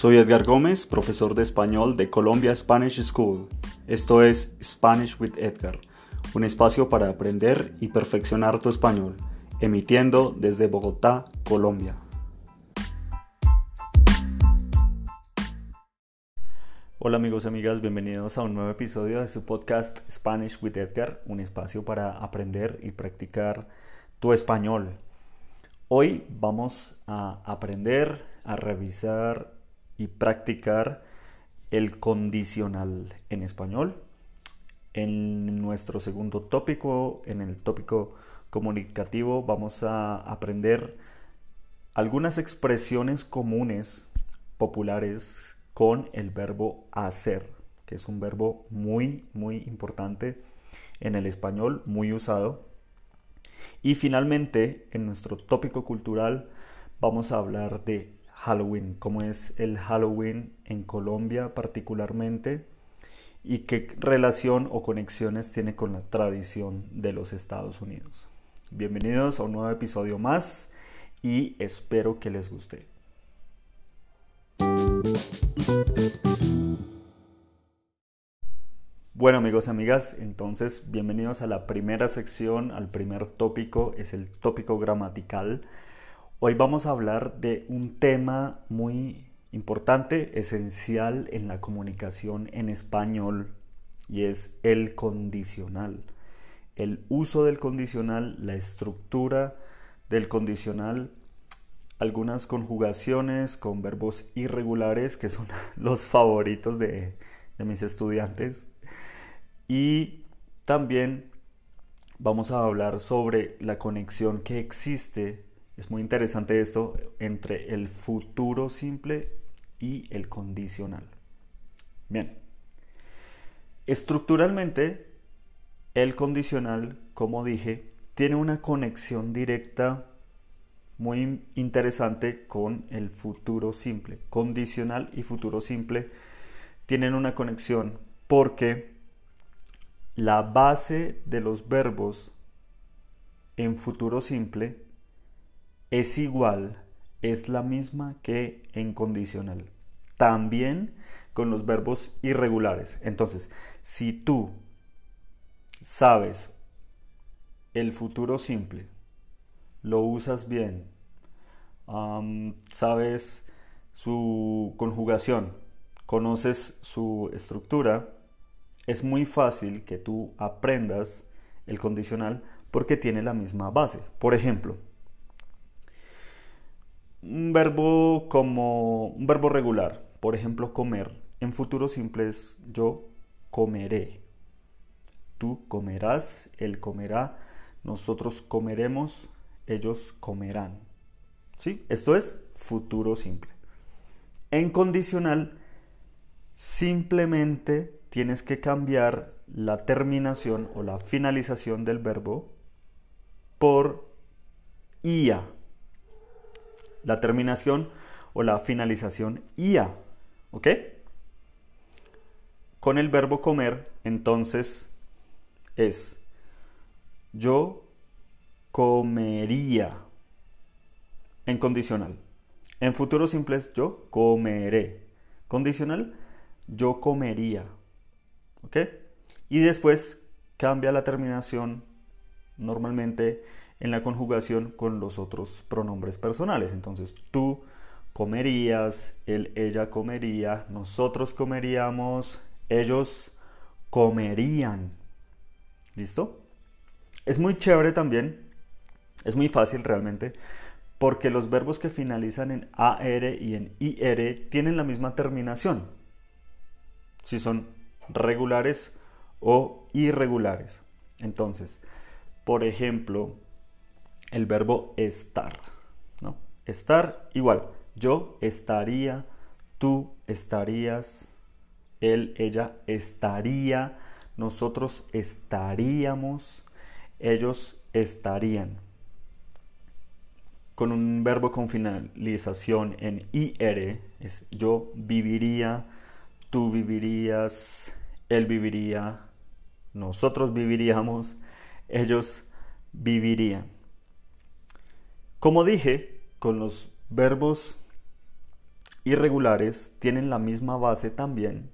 Soy Edgar Gómez, profesor de español de Colombia Spanish School. Esto es Spanish with Edgar, un espacio para aprender y perfeccionar tu español, emitiendo desde Bogotá, Colombia. Hola amigos y amigas, bienvenidos a un nuevo episodio de su podcast Spanish with Edgar, un espacio para aprender y practicar tu español. Hoy vamos a aprender, a revisar y practicar el condicional en español. En nuestro segundo tópico, en el tópico comunicativo, vamos a aprender algunas expresiones comunes, populares, con el verbo hacer, que es un verbo muy, muy importante en el español, muy usado. Y finalmente, en nuestro tópico cultural, vamos a hablar de Halloween, cómo es el Halloween en Colombia particularmente y qué relación o conexiones tiene con la tradición de los Estados Unidos. Bienvenidos a un nuevo episodio más y espero que les guste. Bueno amigos y amigas, entonces bienvenidos a la primera sección, al primer tópico, es el tópico gramatical. Hoy vamos a hablar de un tema muy importante, esencial en la comunicación en español y es el condicional. El uso del condicional, la estructura del condicional, algunas conjugaciones con verbos irregulares que son los favoritos de, mis estudiantes y también vamos a hablar sobre la conexión que existe es muy interesante esto entre el futuro simple y el condicional. Bien. Estructuralmente, el condicional, como dije, tiene una conexión directa muy interesante con el futuro simple. Condicional y futuro simple tienen una conexión porque la base de los verbos en futuro simple es igual, es la misma que en condicional. También con los verbos irregulares. Entonces, si tú sabes el futuro simple, lo usas bien, sabes su conjugación, conoces su estructura, es muy fácil que tú aprendas el condicional porque tiene la misma base. Por ejemplo, un verbo como un verbo regular, por ejemplo, comer, en futuro simple es yo comeré. Tú comerás, él comerá, nosotros comeremos, ellos comerán. ¿Sí? Esto es futuro simple. En condicional, simplemente tienes que cambiar la terminación o la finalización del verbo por ia la terminación o la finalización ia. ¿Ok? Con el verbo comer, entonces es yo comería en condicional. En futuro simple es yo comeré. Condicional, yo comería. ¿Ok? Y después cambia la terminación normalmente en la conjugación con los otros pronombres personales. Entonces, tú comerías, él, ella comería, nosotros comeríamos, ellos comerían. ¿Listo? Es muy chévere también, es muy fácil realmente, porque los verbos que finalizan en AR y en IR tienen la misma terminación, si son regulares o irregulares. Entonces, por ejemplo, el verbo estar. ¿no? Estar igual. Yo estaría, tú estarías, él, ella estaría, nosotros estaríamos, ellos estarían. Con un verbo con finalización en IR es yo viviría, tú vivirías, él viviría, nosotros viviríamos, ellos vivirían. Como dije, con los verbos irregulares tienen la misma base también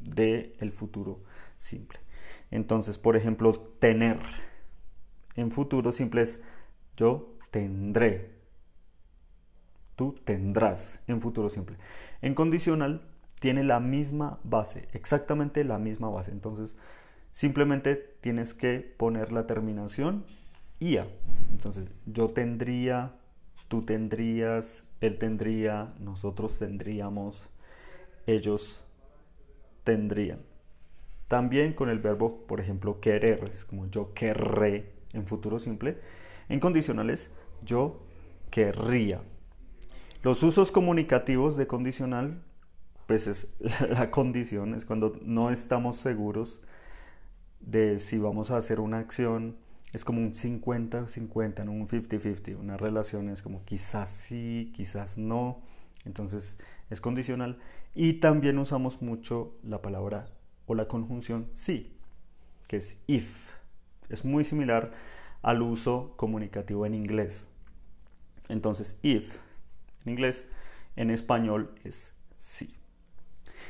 de el futuro simple. Entonces, por ejemplo, tener. En futuro simple es yo tendré. Tú tendrás en futuro simple. En condicional tiene la misma base, exactamente la misma base. Entonces, simplemente tienes que poner la terminación IA. Entonces, yo tendría, tú tendrías, él tendría, nosotros tendríamos, ellos tendrían. También con el verbo, por ejemplo, querer, es como yo querré en futuro simple. En condicionales, yo querría. Los usos comunicativos de condicional, pues es la condición, es cuando no estamos seguros de si vamos a hacer una acción, es como un 50-50, no un 50-50. Una relación es como quizás sí, quizás no. Entonces es condicional. Y también usamos mucho la palabra o la conjunción sí, que es if. Es muy similar al uso comunicativo en inglés. Entonces, if en inglés, en español es sí.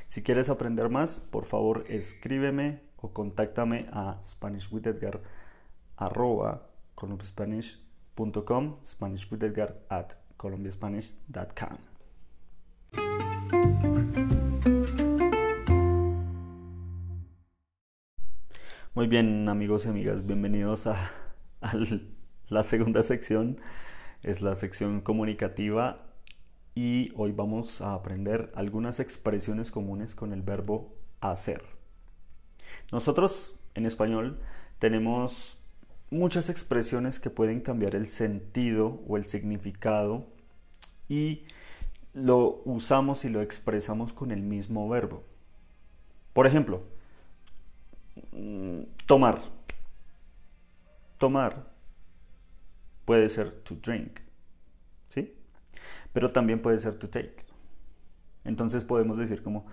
Si quieres aprender más, por favor escríbeme o contáctame a SpanishWithEdgar arroba colombiaspanish.com, SpanishWithEdgar at colombiaspanish.com. Muy bien, amigos y amigas, bienvenidos a, la segunda sección. Es la sección comunicativa y hoy vamos a aprender algunas expresiones comunes con el verbo hacer. Nosotros en español tenemos muchas expresiones que pueden cambiar el sentido o el significado y lo usamos y lo expresamos con el mismo verbo. Por ejemplo, Mm, tomar. Tomar puede ser to drink, ¿sí? Pero también puede ser to take. Entonces podemos decir como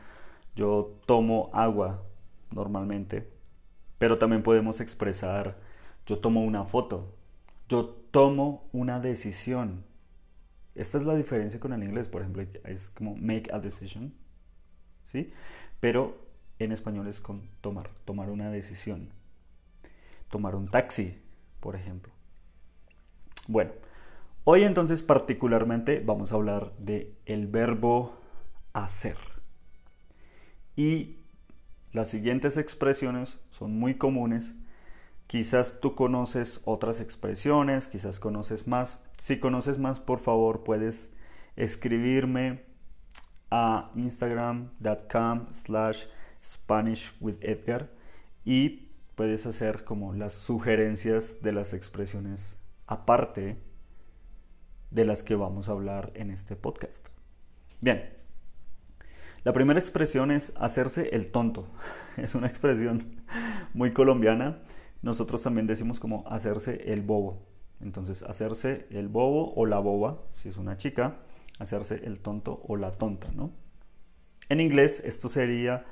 yo tomo agua normalmente, pero también podemos expresar yo tomo una foto, yo tomo una decisión. Esta es la diferencia con el inglés, por ejemplo, es como make a decision, ¿sí? Pero en español es con tomar, tomar una decisión. Tomar un taxi, por ejemplo. Bueno, hoy entonces particularmente vamos a hablar de el verbo hacer. Y las siguientes expresiones son muy comunes. Quizás tú conoces otras expresiones, quizás conoces más. Si conoces más, por favor, puedes escribirme a instagram.com slash Spanish with Edgar y puedes hacer como las sugerencias de las expresiones aparte de las que vamos a hablar en este podcast. Bien, la primera expresión es hacerse el tonto. Es una expresión muy colombiana. Nosotros también decimos como hacerse el bobo. Entonces, hacerse el bobo o la boba, si es una chica, hacerse el tonto o la tonta, ¿no? En inglés esto sería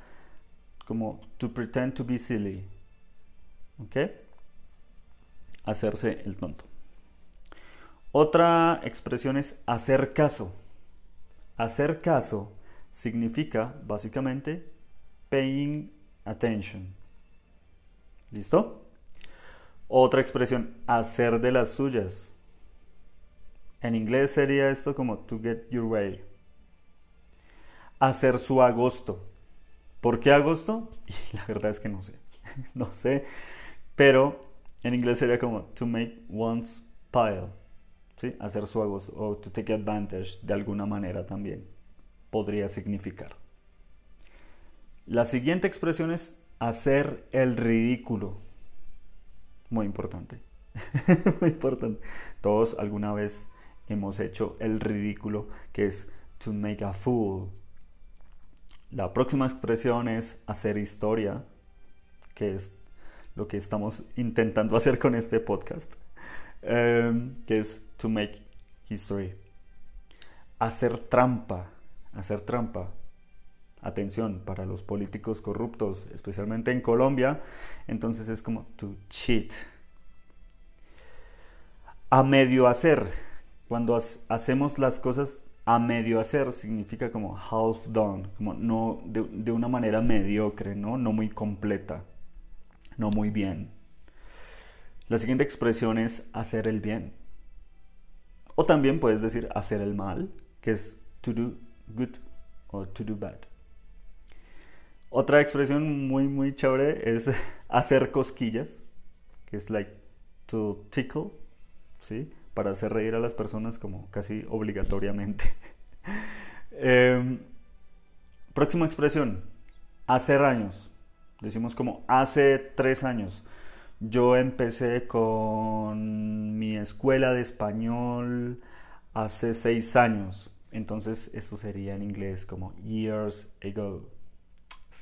como to pretend to be silly. ¿Ok? Hacerse el tonto. Otra expresión es hacer caso. Hacer caso significa básicamente paying attention. ¿Listo? Otra expresión, hacer de las suyas. En inglés sería esto como to get your way. Hacer su agosto. ¿Por qué agosto? Y la verdad es que no sé. no sé. Pero en inglés sería como to make one's pile. ¿Sí? Hacer su agosto. O to take advantage de alguna manera también. Podría significar. La siguiente expresión es hacer el ridículo. Muy importante. Muy importante. Todos alguna vez hemos hecho el ridículo, que es to make a fool la próxima expresión es hacer historia, que es lo que estamos intentando hacer con este podcast, em, que es to make history. Hacer trampa, hacer trampa. Atención, para los políticos corruptos, especialmente en Colombia, entonces es como to cheat. A medio hacer, cuando hacemos las cosas a medio hacer significa como half done, como no de, una manera mediocre, ¿no? No muy completa, no muy bien. La siguiente expresión es hacer el bien. O también puedes decir hacer el mal, que es to do good o to do bad. Otra expresión muy muy chévere es hacer cosquillas, que es like to tickle, ¿sí? Para hacer reír a las personas como casi obligatoriamente. Em, próxima expresión, hacer años. Decimos como hace tres años. Yo empecé con mi escuela de español hace seis años. Entonces esto sería en inglés como years ago.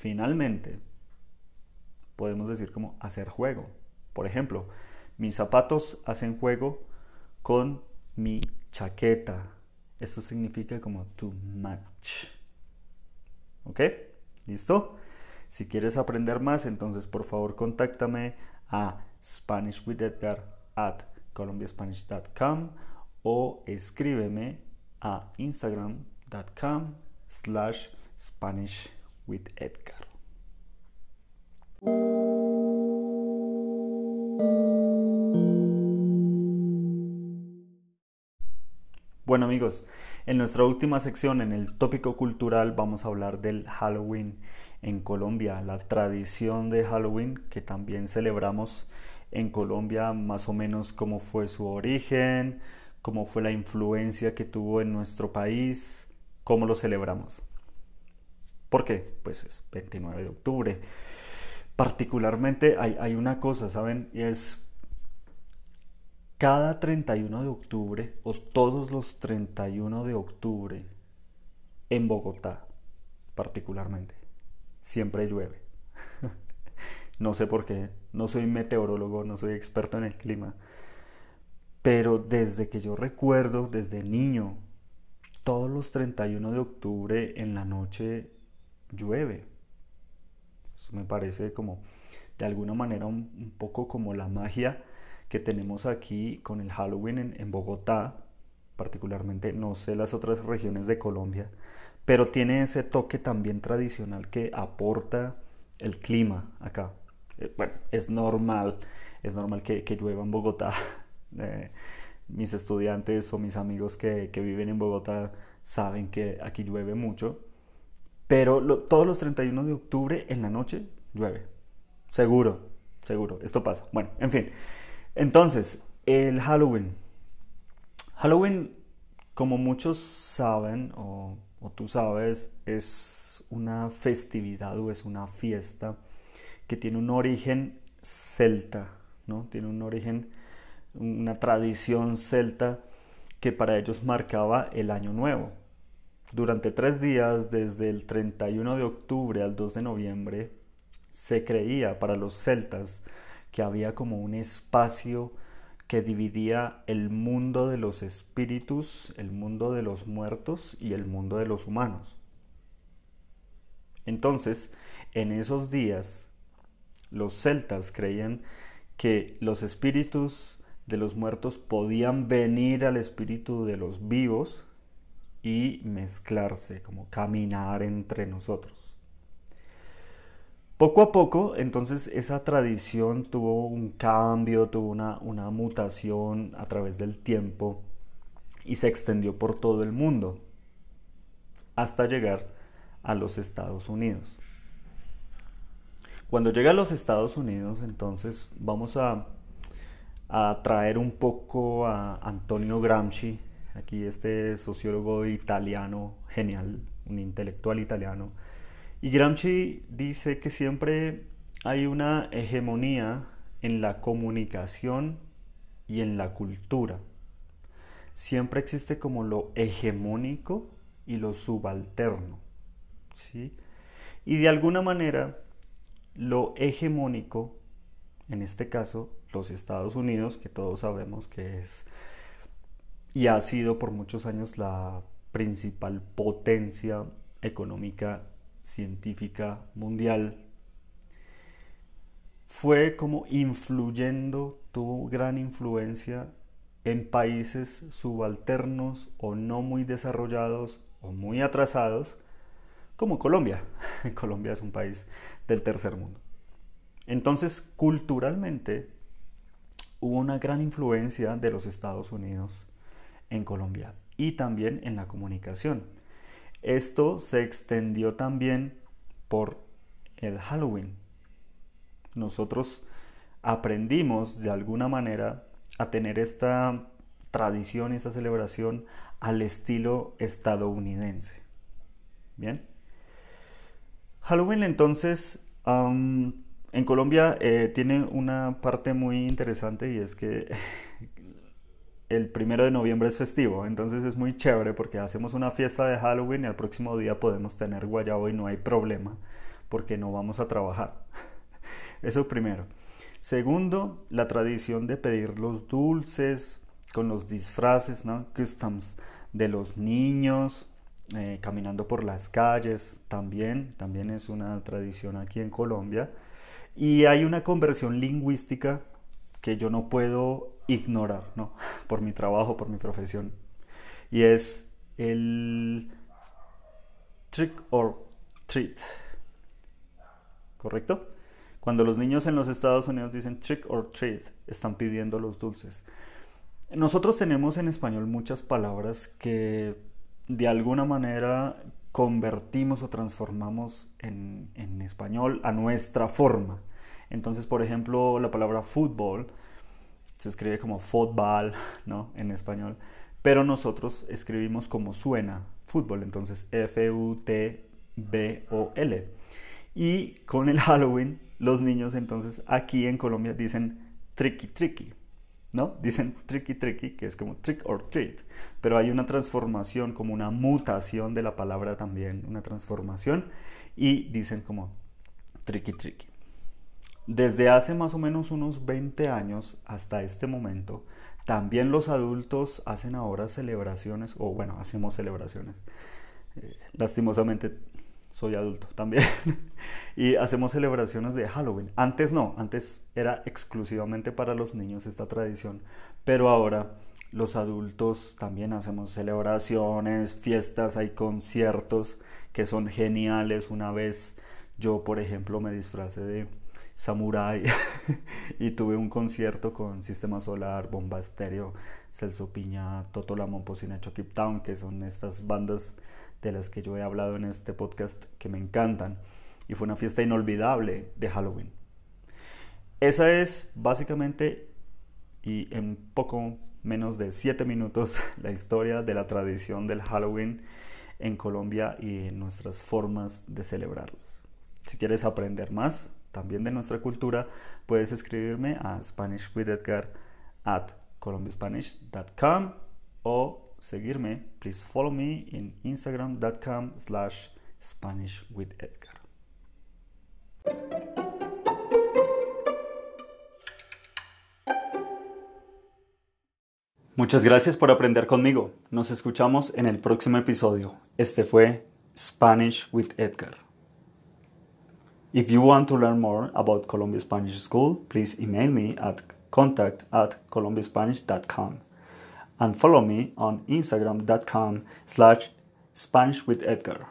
Finalmente, podemos decir como hacer juego. Por ejemplo, mis zapatos hacen juego con mi chaqueta. Esto significa como to match. ¿Ok? ¿Listo? Si quieres aprender más, entonces por favor contáctame a SpanishWithEdgar at colombiaspanish.com o escríbeme a instagram.com slash Spanish with Edgar. Bueno amigos, en nuestra última sección, en el tópico cultural, vamos a hablar del Halloween en Colombia, la tradición de Halloween que también celebramos en Colombia, más o menos cómo fue su origen, cómo fue la influencia que tuvo en nuestro país, cómo lo celebramos. ¿Por qué? Pues es 29 de octubre. Particularmente hay, hay una cosa, ¿saben? Y es cada 31 de octubre o todos los 31 de octubre en Bogotá, particularmente, siempre llueve. no sé por qué, no soy meteorólogo, no soy experto en el clima, pero desde que yo recuerdo, desde niño, todos los 31 de octubre en la noche llueve. Eso me parece como, de alguna manera, un, poco como la magia que tenemos aquí con el Halloween en, en Bogotá, particularmente, no sé las otras regiones de Colombia, pero tiene ese toque también tradicional que aporta el clima acá. Eh, bueno, es normal, es normal que, que llueva en Bogotá mis estudiantes o mis amigos que, viven en Bogotá saben que aquí llueve mucho, pero todos los 31 de octubre en la noche llueve. Seguro, seguro, esto pasa. Bueno, en fin. Entonces, el Halloween. Halloween, como muchos saben, o, o tú sabes, es una festividad o es una fiesta que tiene un origen celta, ¿no? Tiene un origen una tradición celta que para ellos marcaba el año nuevo. Durante tres días, desde el 31 de octubre al 2 de noviembre, se creía para los celtas que había como un espacio que dividía el mundo de los espíritus, el mundo de los muertos y el mundo de los humanos. Entonces, en esos días, los celtas creían que los espíritus de los muertos podían venir al espíritu de los vivos y mezclarse, como caminar entre nosotros. Poco a poco, entonces, esa tradición tuvo un cambio, tuvo una, una mutación a través del tiempo y se extendió por todo el mundo hasta llegar a los Estados Unidos. Cuando llega a los Estados Unidos, entonces vamos a a traer un poco a Antonio Gramsci, aquí este sociólogo italiano genial, un intelectual italiano. Y Gramsci dice que siempre hay una hegemonía en la comunicación y en la cultura. Siempre existe como lo hegemónico y lo subalterno. ¿sí? Y de alguna manera, lo hegemónico, en este caso, los Estados Unidos, que todos sabemos que es y ha sido por muchos años la principal potencia económica, científica mundial, fue como influyendo, tuvo gran influencia en países subalternos o no muy desarrollados o muy atrasados, como Colombia. Colombia es un país del tercer mundo. Entonces, culturalmente, hubo una gran influencia de los Estados Unidos en Colombia y también en la comunicación. Esto se extendió también por el Halloween. Nosotros aprendimos de alguna manera a tener esta tradición, esta celebración al estilo estadounidense. Bien. Halloween entonces en Colombia eh, tiene una parte muy interesante y es que el primero de noviembre es festivo, entonces es muy chévere porque hacemos una fiesta de Halloween y al próximo día podemos tener guayabo y no hay problema porque no vamos a trabajar. Eso primero. Segundo, la tradición de pedir los dulces con los disfraces, ¿no? Customs de los niños, eh, caminando por las calles, también, también es una tradición aquí en Colombia. Y hay una conversión lingüística que yo no puedo ignorar, ¿no? Por mi trabajo, por mi profesión. Y es el trick or treat. ¿Correcto? Cuando los niños en los Estados Unidos dicen trick or treat, están pidiendo los dulces. Nosotros tenemos en español muchas palabras que de alguna manera convertimos o transformamos en, en español a nuestra forma. Entonces, por ejemplo, la palabra fútbol se escribe como fútbol, ¿no? En español. Pero nosotros escribimos como suena fútbol, entonces F-U-T-B-O-L. Y con el Halloween, los niños entonces aquí en Colombia dicen tricky tricky, ¿no? Dicen tricky tricky, que es como trick or treat. Pero hay una transformación, como una mutación de la palabra también, una transformación. Y dicen como tricky tricky. Desde hace más o menos unos 20 años hasta este momento, también los adultos hacen ahora celebraciones, o bueno, hacemos celebraciones. Eh, lastimosamente soy adulto también. y hacemos celebraciones de Halloween. Antes no, antes era exclusivamente para los niños esta tradición, pero ahora los adultos también hacemos celebraciones, fiestas, hay conciertos que son geniales. Una vez yo, por ejemplo, me disfracé de Samurai y tuve un concierto con Sistema Solar, Bomba Estéreo, Celso Piña, Toto Lamont, Pocina Keep Town, que son estas bandas de las que yo he hablado en este podcast que me encantan. Y fue una fiesta inolvidable de Halloween. Esa es básicamente y en poco menos de 7 minutos la historia de la tradición del Halloween en Colombia y nuestras formas de celebrarlas. Si quieres aprender más, también de nuestra cultura, puedes escribirme a SpanishWithEdgar at colombiaspanish.com o seguirme, please follow me in instagram.com slash SpanishWithEdgar. Muchas gracias por aprender conmigo. Nos escuchamos en el próximo episodio. Este fue Spanish with Edgar. If you want to learn more about Columbia Spanish School, please email me at contact at columbiaspanish.com and follow me on instagram.com slash Spanish with Edgar.